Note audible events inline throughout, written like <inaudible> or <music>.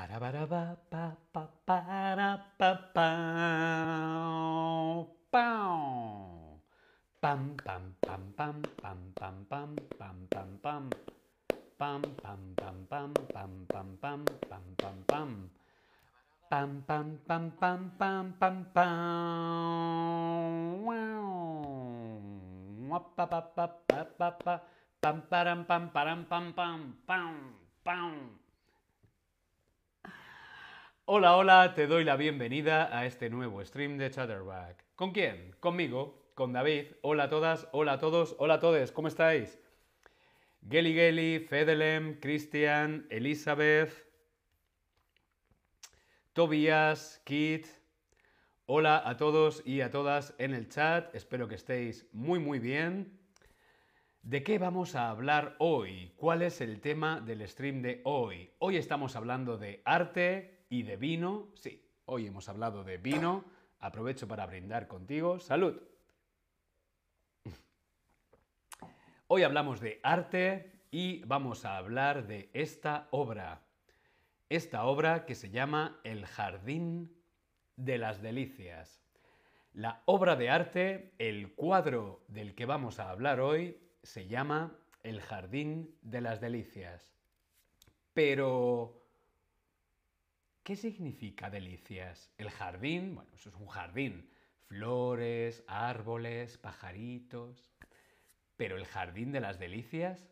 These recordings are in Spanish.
Bam bam bam bam bam bam bam bam bam bam bam bam bam bam bam bam bam bam bam bam Bam bam bam bam bam bam bam wow pa pa pa pa pa pa pam param pam param pam pam pam pam Hola, hola, te doy la bienvenida a este nuevo stream de Chatterback. ¿Con quién? Conmigo, con David. Hola a todas, hola a todos, hola a todos, ¿cómo estáis? Geli Geli, Fedelem, Christian, Elizabeth, Tobias, Kit. Hola a todos y a todas en el chat. Espero que estéis muy muy bien. ¿De qué vamos a hablar hoy? ¿Cuál es el tema del stream de hoy? Hoy estamos hablando de arte, y de vino. Sí, hoy hemos hablado de vino. Aprovecho para brindar contigo. Salud. Hoy hablamos de arte y vamos a hablar de esta obra. Esta obra que se llama El Jardín de las Delicias. La obra de arte, el cuadro del que vamos a hablar hoy, se llama El Jardín de las Delicias. Pero, ¿Qué significa delicias? El jardín, bueno, eso es un jardín. Flores, árboles, pajaritos. Pero el jardín de las delicias,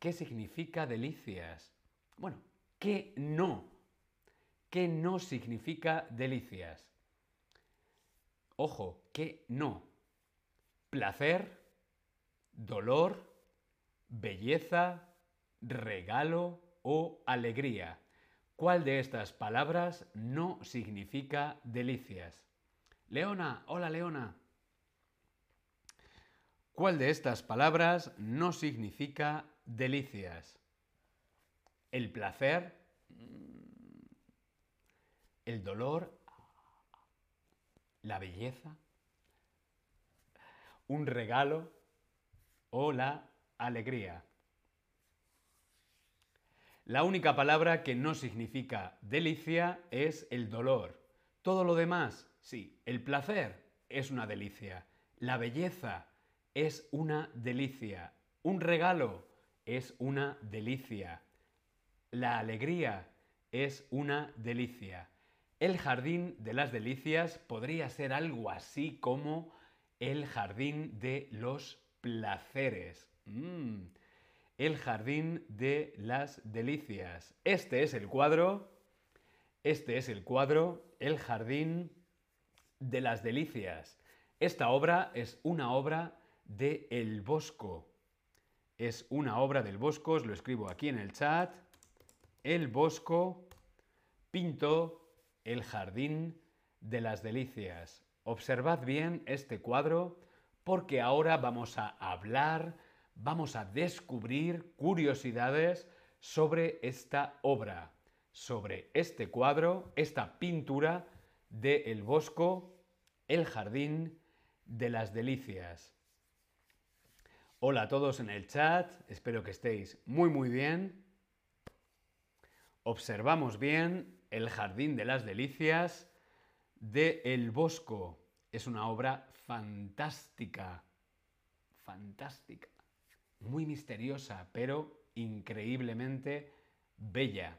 ¿qué significa delicias? Bueno, ¿qué no? ¿Qué no significa delicias? Ojo, ¿qué no? Placer, dolor, belleza, regalo o alegría. ¿Cuál de estas palabras no significa delicias? Leona, hola Leona. ¿Cuál de estas palabras no significa delicias? El placer, el dolor, la belleza, un regalo o la alegría. La única palabra que no significa delicia es el dolor. Todo lo demás, sí, el placer es una delicia. La belleza es una delicia. Un regalo es una delicia. La alegría es una delicia. El jardín de las delicias podría ser algo así como el jardín de los placeres. Mm el jardín de las delicias. Este es el cuadro, este es el cuadro, el jardín de las delicias. Esta obra es una obra de El Bosco. Es una obra del Bosco, os lo escribo aquí en el chat. El Bosco pintó el jardín de las delicias. Observad bien este cuadro porque ahora vamos a hablar vamos a descubrir curiosidades sobre esta obra, sobre este cuadro, esta pintura de El Bosco, El Jardín de las Delicias. Hola a todos en el chat, espero que estéis muy muy bien. Observamos bien El Jardín de las Delicias de El Bosco. Es una obra fantástica, fantástica muy misteriosa, pero increíblemente bella.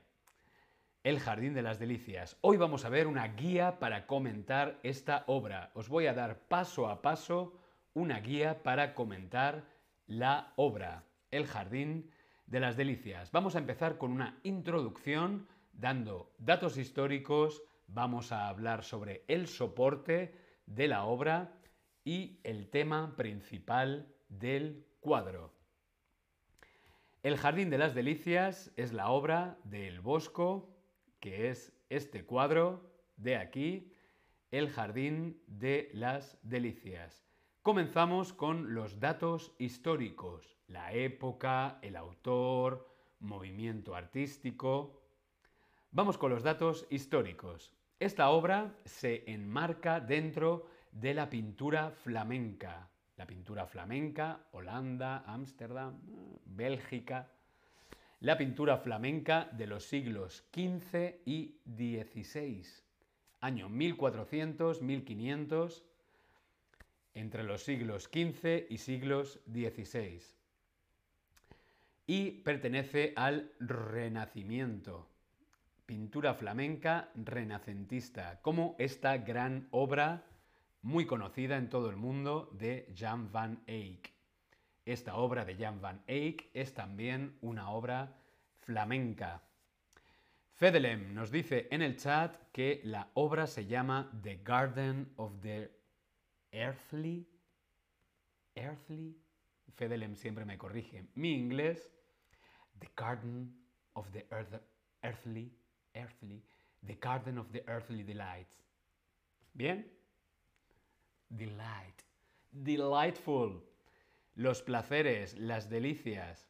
El Jardín de las Delicias. Hoy vamos a ver una guía para comentar esta obra. Os voy a dar paso a paso una guía para comentar la obra, El Jardín de las Delicias. Vamos a empezar con una introducción dando datos históricos, vamos a hablar sobre el soporte de la obra y el tema principal del cuadro. El Jardín de las Delicias es la obra del Bosco, que es este cuadro de aquí, El Jardín de las Delicias. Comenzamos con los datos históricos, la época, el autor, movimiento artístico. Vamos con los datos históricos. Esta obra se enmarca dentro de la pintura flamenca, la pintura flamenca, Holanda, Ámsterdam, Bélgica. la pintura flamenca de los siglos XV y XVI, año 1400-1500, entre los siglos XV y siglos XVI. Y pertenece al Renacimiento, pintura flamenca renacentista, como esta gran obra muy conocida en todo el mundo de Jan van Eyck. Esta obra de Jan van Eyck es también una obra flamenca. Fedelem nos dice en el chat que la obra se llama The Garden of the Earthly. Earthly. Fedelem siempre me corrige. Mi inglés. The Garden of the Earthly. Earthly. The Garden of the Earthly Delights. ¿Bien? Delight. Delightful los placeres, las delicias.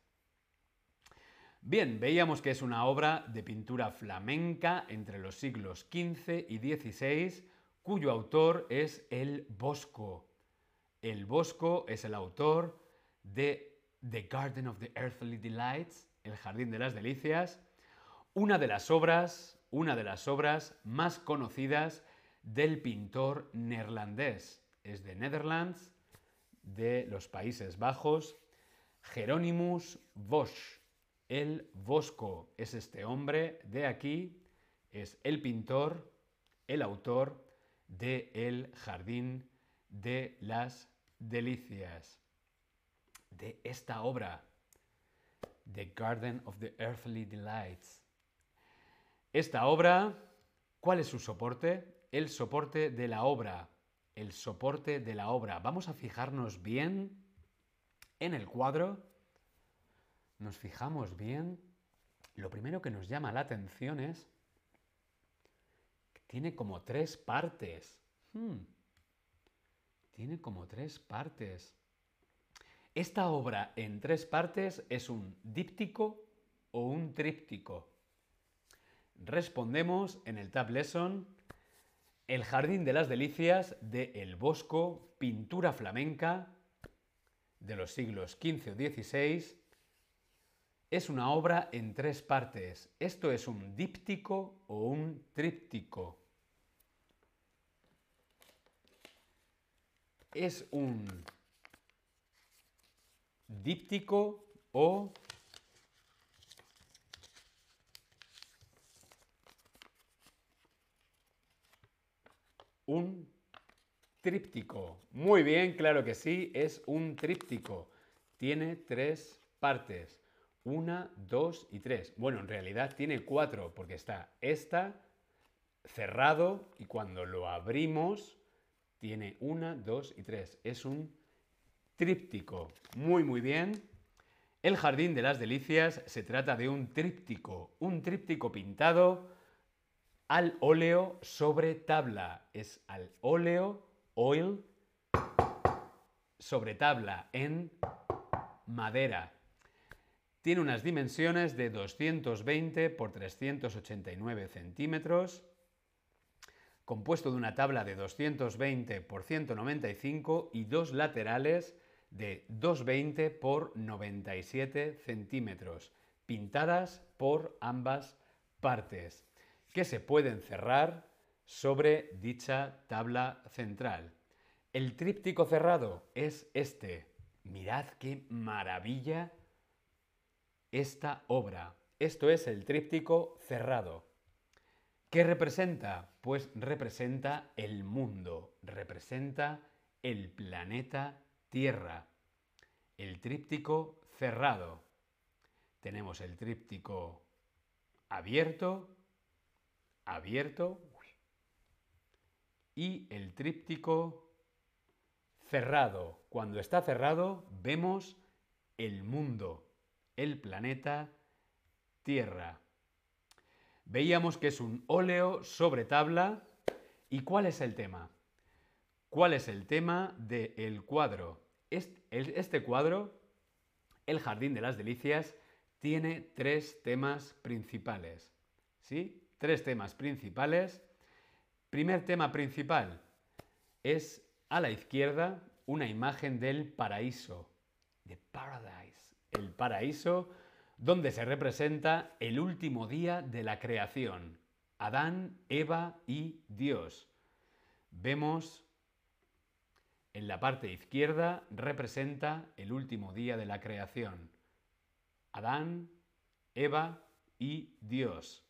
Bien, veíamos que es una obra de pintura flamenca entre los siglos XV y XVI, cuyo autor es el Bosco. El Bosco es el autor de The Garden of the Earthly Delights, El Jardín de las Delicias, una de las obras, una de las obras más conocidas del pintor neerlandés. Es de Netherlands de los Países Bajos, Jeronimus Bosch. El Bosco es este hombre de aquí, es el pintor, el autor de El Jardín de las Delicias. De esta obra, The Garden of the Earthly Delights. Esta obra, ¿cuál es su soporte? El soporte de la obra el soporte de la obra. Vamos a fijarnos bien en el cuadro. Nos fijamos bien. Lo primero que nos llama la atención es que tiene como tres partes. Hmm. Tiene como tres partes. Esta obra en tres partes es un díptico o un tríptico. Respondemos en el Tab Lesson el Jardín de las Delicias de El Bosco, pintura flamenca de los siglos XV o XVI, es una obra en tres partes. Esto es un díptico o un tríptico. Es un díptico o un tríptico. Muy bien, claro que sí, es un tríptico. Tiene tres partes. Una, dos y tres. Bueno, en realidad tiene cuatro, porque está esta cerrado y cuando lo abrimos tiene una, dos y tres. Es un tríptico. Muy, muy bien. El Jardín de las Delicias se trata de un tríptico, un tríptico pintado al óleo sobre tabla. Es al óleo, oil, sobre tabla en madera. Tiene unas dimensiones de 220 por 389 centímetros, compuesto de una tabla de 220 por 195 y dos laterales de 220 por 97 centímetros, pintadas por ambas partes que se pueden cerrar sobre dicha tabla central. El tríptico cerrado es este. Mirad qué maravilla esta obra. Esto es el tríptico cerrado. ¿Qué representa? Pues representa el mundo, representa el planeta Tierra. El tríptico cerrado. Tenemos el tríptico abierto abierto y el tríptico cerrado. Cuando está cerrado vemos el mundo, el planeta Tierra. Veíamos que es un óleo sobre tabla. ¿Y cuál es el tema? ¿Cuál es el tema del cuadro? Este cuadro, El Jardín de las Delicias, tiene tres temas principales. ¿Sí? Tres temas principales. Primer tema principal es a la izquierda una imagen del paraíso, paradise. El paraíso, donde se representa el último día de la creación, Adán, Eva y Dios. Vemos en la parte izquierda representa el último día de la creación, Adán, Eva y Dios.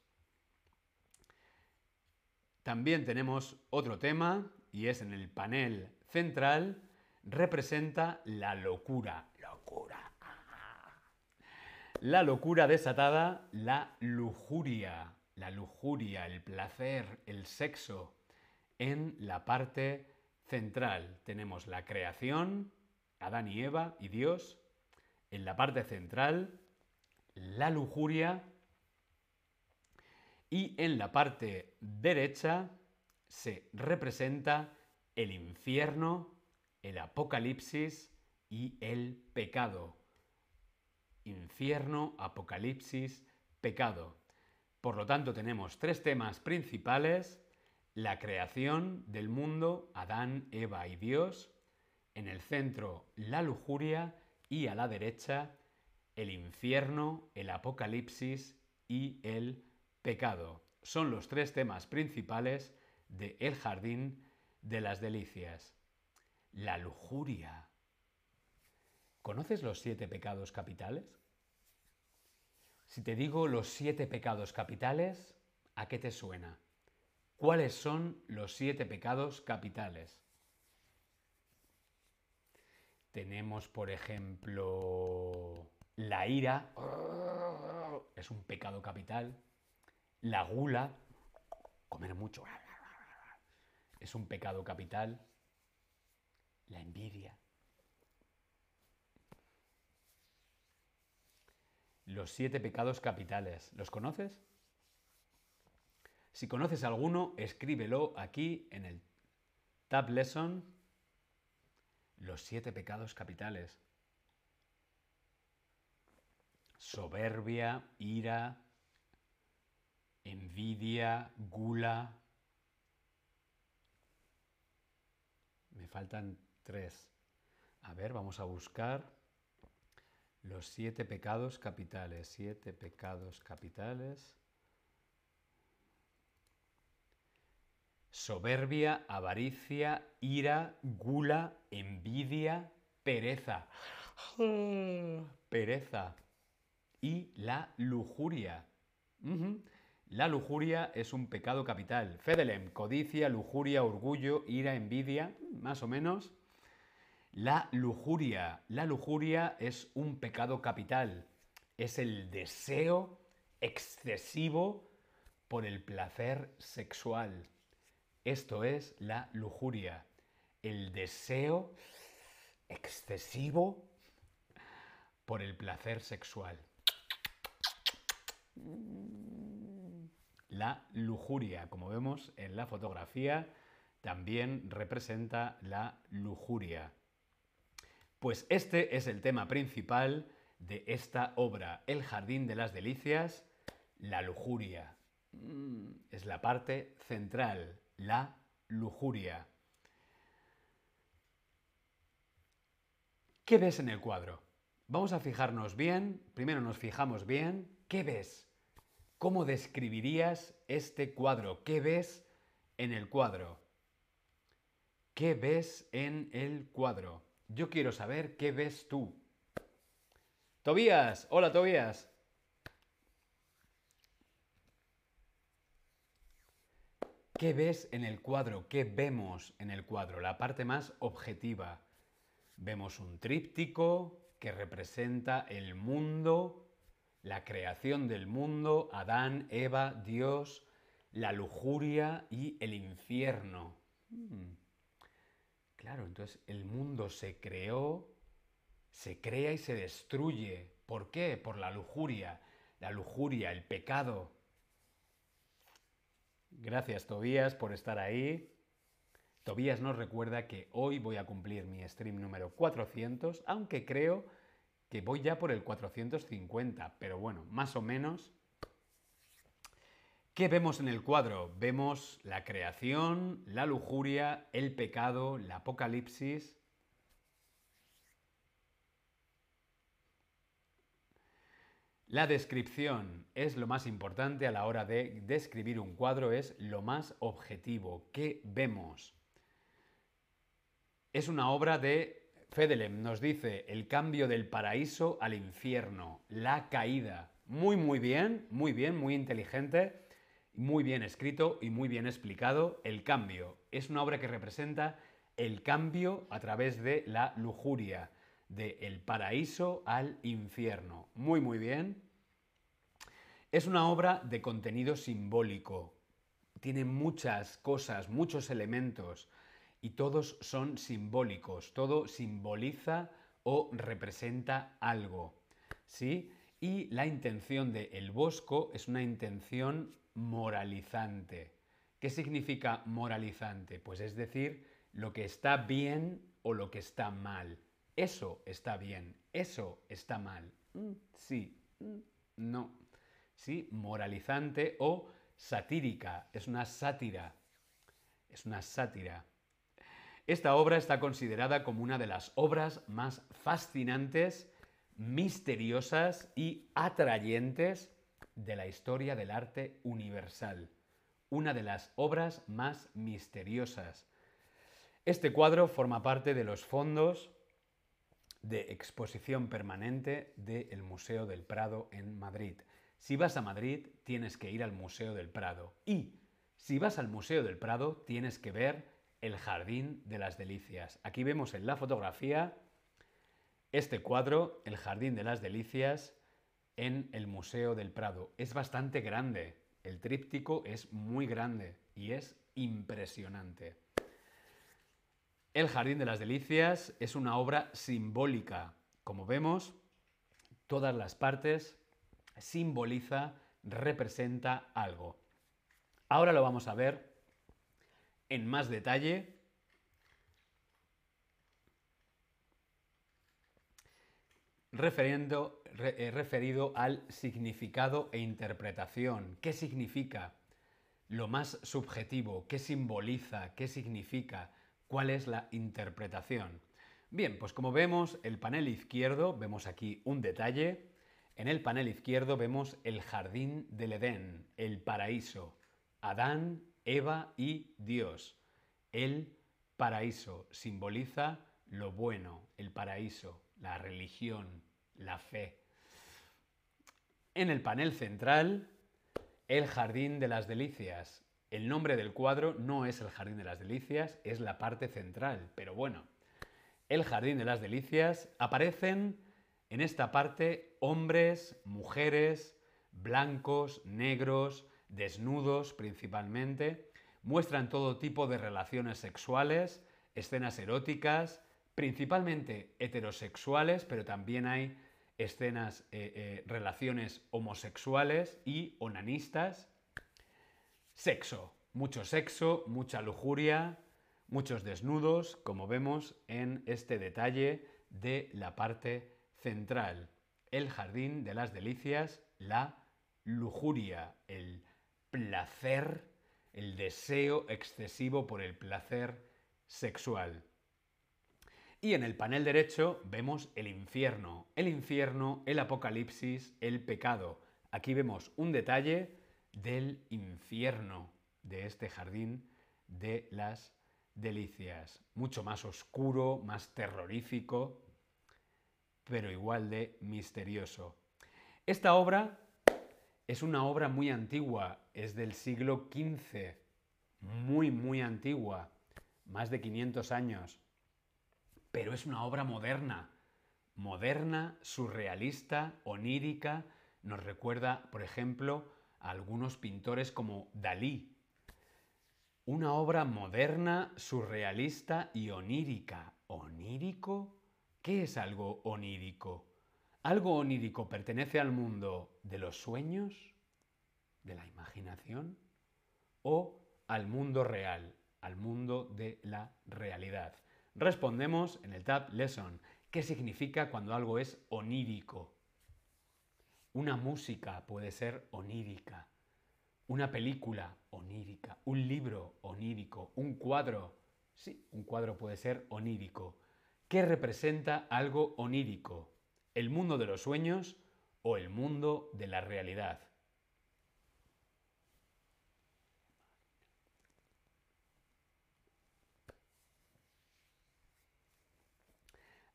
También tenemos otro tema y es en el panel central, representa la locura. Locura. La locura desatada, la lujuria. La lujuria, el placer, el sexo. En la parte central tenemos la creación, Adán y Eva y Dios. En la parte central, la lujuria. Y en la parte derecha se representa el infierno, el apocalipsis y el pecado. Infierno, apocalipsis, pecado. Por lo tanto, tenemos tres temas principales. La creación del mundo, Adán, Eva y Dios. En el centro, la lujuria y a la derecha, el infierno, el apocalipsis y el pecado. Son los tres temas principales de El Jardín de las Delicias. La lujuria. ¿Conoces los siete pecados capitales? Si te digo los siete pecados capitales, ¿a qué te suena? ¿Cuáles son los siete pecados capitales? Tenemos, por ejemplo, la ira, es un pecado capital. La gula, comer mucho, es un pecado capital. La envidia. Los siete pecados capitales. ¿Los conoces? Si conoces alguno, escríbelo aquí en el Tab Lesson. Los siete pecados capitales. Soberbia, ira, envidia, gula, Me faltan tres. A ver, vamos a buscar los siete pecados capitales. Siete pecados capitales. Soberbia, avaricia, ira, gula, envidia, pereza. Pereza. Y la lujuria. La lujuria es un pecado capital. Fedelem, codicia, lujuria, orgullo, ira, envidia, más o menos. La lujuria. La lujuria es un pecado capital. Es el deseo excesivo por el placer sexual. Esto es la lujuria. El deseo excesivo por el placer sexual. La lujuria, como vemos en la fotografía, también representa la lujuria. Pues este es el tema principal de esta obra, El Jardín de las Delicias, la lujuria. Mm, es la parte central, la lujuria. ¿Qué ves en el cuadro? Vamos a fijarnos bien, primero nos fijamos bien, ¿qué ves? ¿Cómo describirías este cuadro? ¿Qué ves en el cuadro? ¿Qué ves en el cuadro? Yo quiero saber qué ves tú. Tobías, hola Tobías. ¿Qué ves en el cuadro? ¿Qué vemos en el cuadro? La parte más objetiva. Vemos un tríptico que representa el mundo la creación del mundo, Adán, Eva, Dios, la lujuria y el infierno. Hmm. Claro, entonces el mundo se creó, se crea y se destruye. ¿Por qué? Por la lujuria. La lujuria, el pecado. Gracias, Tobías, por estar ahí. Tobías nos recuerda que hoy voy a cumplir mi stream número 400, aunque creo que voy ya por el 450, pero bueno, más o menos. ¿Qué vemos en el cuadro? Vemos la creación, la lujuria, el pecado, la apocalipsis. La descripción es lo más importante a la hora de describir un cuadro, es lo más objetivo. ¿Qué vemos? Es una obra de Fedelem, nos dice el cambio del paraíso al infierno, la caída. Muy, muy bien, muy bien, muy inteligente, muy bien escrito y muy bien explicado. El cambio es una obra que representa el cambio a través de la lujuria de el paraíso al infierno. Muy, muy bien. Es una obra de contenido simbólico. Tiene muchas cosas, muchos elementos y todos son simbólicos. Todo simboliza o representa algo. ¿Sí? Y la intención de El Bosco es una intención moralizante. ¿Qué significa moralizante? Pues es decir, lo que está bien o lo que está mal. Eso está bien, eso está mal. Mm, sí, mm, no. Sí, moralizante o satírica. Es una sátira. Es una sátira. Esta obra está considerada como una de las obras más fascinantes, misteriosas y atrayentes de la historia del arte universal. Una de las obras más misteriosas. Este cuadro forma parte de los fondos de exposición permanente del Museo del Prado en Madrid. Si vas a Madrid, tienes que ir al Museo del Prado. Y si vas al Museo del Prado, tienes que ver el Jardín de las Delicias. Aquí vemos en la fotografía este cuadro, el Jardín de las Delicias, en el Museo del Prado. Es bastante grande. El tríptico es muy grande y es impresionante. El Jardín de las Delicias es una obra simbólica. Como vemos, todas las partes simboliza, representa algo. Ahora lo vamos a ver en más detalle. Eh, referido al significado e interpretación. ¿Qué significa? Lo más subjetivo, ¿qué simboliza? ¿Qué significa? ¿Cuál es la interpretación? Bien, pues como vemos, el panel izquierdo, vemos aquí un detalle. En el panel izquierdo vemos el jardín del Edén, el paraíso. Adán, Eva y Dios. El paraíso simboliza lo bueno, el paraíso, la religión, la fe. En el panel central, el jardín de las delicias, el nombre del cuadro no es el Jardín de las Delicias, es la parte central, pero bueno, el Jardín de las Delicias aparecen en esta parte hombres, mujeres, blancos, negros, desnudos principalmente, muestran todo tipo de relaciones sexuales, escenas eróticas, principalmente heterosexuales, pero también hay escenas, eh, eh, relaciones homosexuales y onanistas, Sexo, mucho sexo, mucha lujuria, muchos desnudos, como vemos en este detalle de la parte central. El jardín de las delicias, la lujuria, el placer, el deseo excesivo por el placer sexual. Y en el panel derecho vemos el infierno, el infierno, el apocalipsis, el pecado. Aquí vemos un detalle del infierno de este jardín de las delicias. Mucho más oscuro, más terrorífico, pero igual de misterioso. Esta obra es una obra muy antigua, es del siglo XV, muy, muy antigua, más de 500 años, pero es una obra moderna, moderna, surrealista, onírica, nos recuerda, por ejemplo, algunos pintores como Dalí. Una obra moderna, surrealista y onírica. ¿Onírico? ¿Qué es algo onírico? ¿Algo onírico pertenece al mundo de los sueños, de la imaginación, o al mundo real, al mundo de la realidad? Respondemos en el Tab Lesson. ¿Qué significa cuando algo es onírico? Una música puede ser onírica, una película onírica, un libro onírico, un cuadro. Sí, un cuadro puede ser onírico. ¿Qué representa algo onírico? ¿El mundo de los sueños o el mundo de la realidad.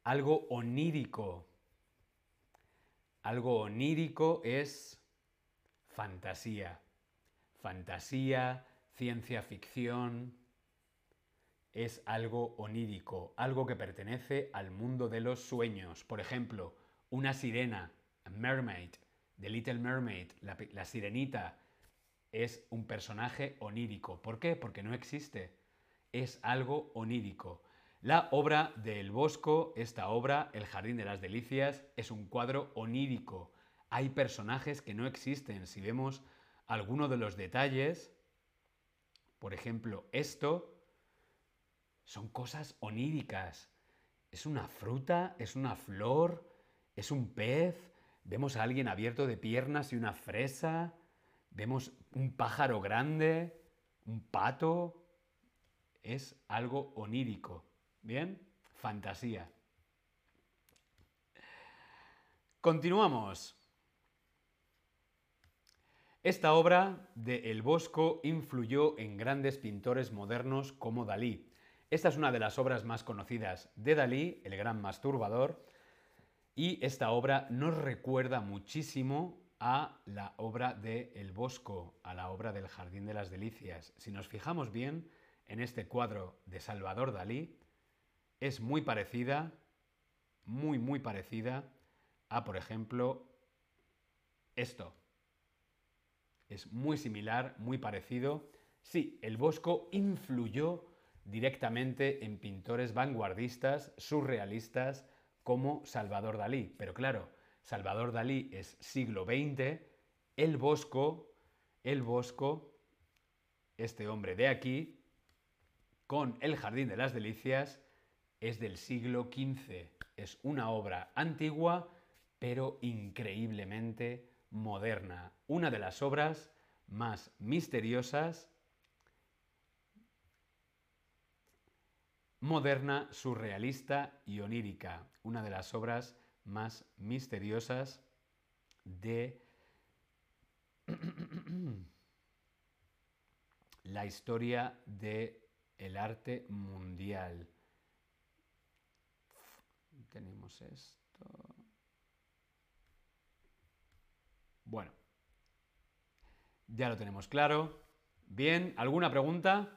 Algo onírico. Algo onírico es fantasía. Fantasía, ciencia ficción, es algo onírico, algo que pertenece al mundo de los sueños. Por ejemplo, una sirena, a mermaid, The Little Mermaid, la, la sirenita, es un personaje onírico. ¿Por qué? Porque no existe. Es algo onírico. La obra de El Bosco, esta obra, El Jardín de las Delicias, es un cuadro onírico. Hay personajes que no existen. Si vemos alguno de los detalles, por ejemplo, esto, son cosas oníricas. Es una fruta, es una flor, es un pez. Vemos a alguien abierto de piernas y una fresa. Vemos un pájaro grande, un pato. Es algo onírico. Bien, fantasía. Continuamos. Esta obra de El Bosco influyó en grandes pintores modernos como Dalí. Esta es una de las obras más conocidas de Dalí, el gran masturbador, y esta obra nos recuerda muchísimo a la obra de El Bosco, a la obra del Jardín de las Delicias. Si nos fijamos bien en este cuadro de Salvador Dalí, es muy parecida, muy, muy parecida a, por ejemplo, esto. Es muy similar, muy parecido. Sí, el Bosco influyó directamente en pintores vanguardistas, surrealistas, como Salvador Dalí. Pero claro, Salvador Dalí es siglo XX, el Bosco, el Bosco, este hombre de aquí, con El Jardín de las Delicias, es del siglo XV. Es una obra antigua, pero increíblemente moderna. Una de las obras más misteriosas, moderna, surrealista y onírica. Una de las obras más misteriosas de <clears throat> la historia del el arte mundial. Tenemos esto. Bueno, ya lo tenemos claro. Bien, ¿alguna pregunta?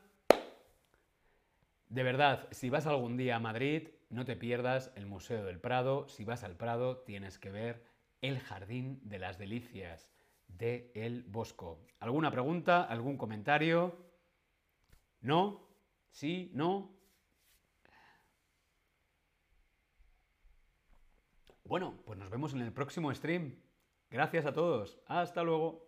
De verdad, si vas algún día a Madrid, no te pierdas el Museo del Prado. Si vas al Prado, tienes que ver el Jardín de las Delicias de El Bosco. ¿Alguna pregunta? ¿Algún comentario? ¿No? ¿Sí? ¿No? Bueno, pues nos vemos en el próximo stream. Gracias a todos. Hasta luego.